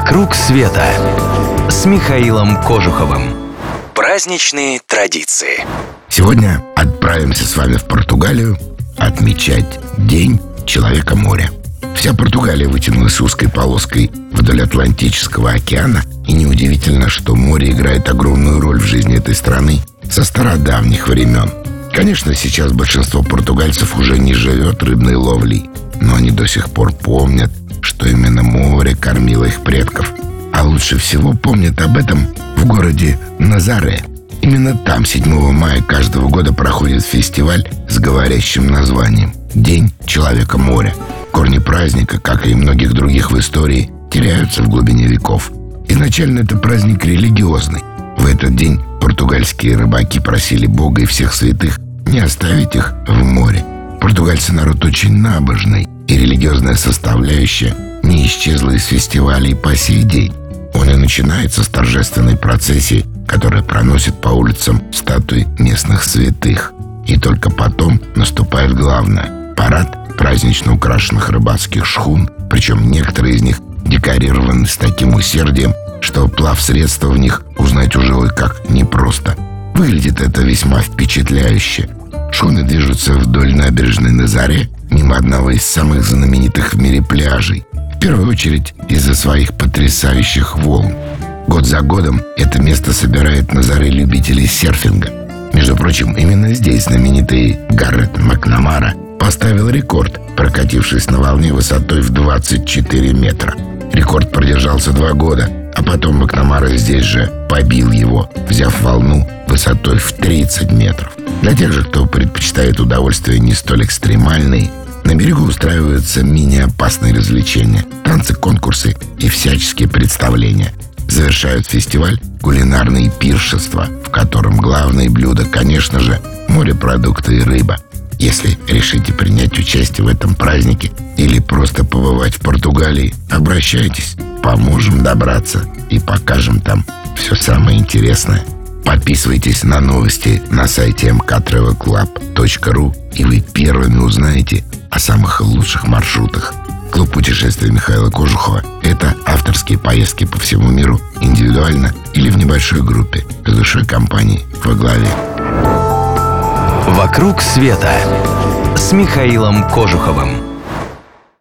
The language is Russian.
«Вокруг света» с Михаилом Кожуховым. Праздничные традиции. Сегодня отправимся с вами в Португалию отмечать День Человека моря. Вся Португалия вытянулась узкой полоской вдоль Атлантического океана, и неудивительно, что море играет огромную роль в жизни этой страны со стародавних времен. Конечно, сейчас большинство португальцев уже не живет рыбной ловлей, но они до сих пор помнят, что именно море кормило их предков. А лучше всего помнят об этом в городе Назаре. Именно там 7 мая каждого года проходит фестиваль с говорящим названием «День Человека моря». Корни праздника, как и многих других в истории, теряются в глубине веков. Изначально это праздник религиозный. В этот день португальские рыбаки просили Бога и всех святых не оставить их в море. Португальцы народ очень набожный, и религиозная составляющая не исчезла из фестивалей по сей день. Он и начинается с торжественной процессии, которая проносит по улицам статуи местных святых. И только потом наступает главное – парад празднично украшенных рыбацких шхун, причем некоторые из них декорированы с таким усердием, что плав средства в них узнать уже ой как непросто. Выглядит это весьма впечатляюще. Шхуны движутся вдоль набережной на заре, мимо одного из самых знаменитых в мире пляжей. В первую очередь из-за своих потрясающих волн. Год за годом это место собирает на заре любителей серфинга. Между прочим, именно здесь знаменитый Гаррет Макнамара поставил рекорд, прокатившись на волне высотой в 24 метра. Рекорд продержался два года, а потом Макнамара здесь же побил его, взяв волну высотой в 30 метров. Для тех же, кто предпочитает удовольствия не столь экстремальные, на берегу устраиваются мини-опасные развлечения, танцы, конкурсы и всяческие представления. Завершают фестиваль кулинарные пиршества, в котором главные блюда, конечно же, морепродукты и рыба. Если решите принять участие в этом празднике или просто побывать в Португалии, обращайтесь, поможем добраться и покажем там все самое интересное. Подписывайтесь на новости на сайте mktravelclub.ru и вы первыми узнаете о самых лучших маршрутах. Клуб путешествий Михаила Кожухова – это авторские поездки по всему миру, индивидуально или в небольшой группе, с душой компании во главе. «Вокруг света» с Михаилом Кожуховым.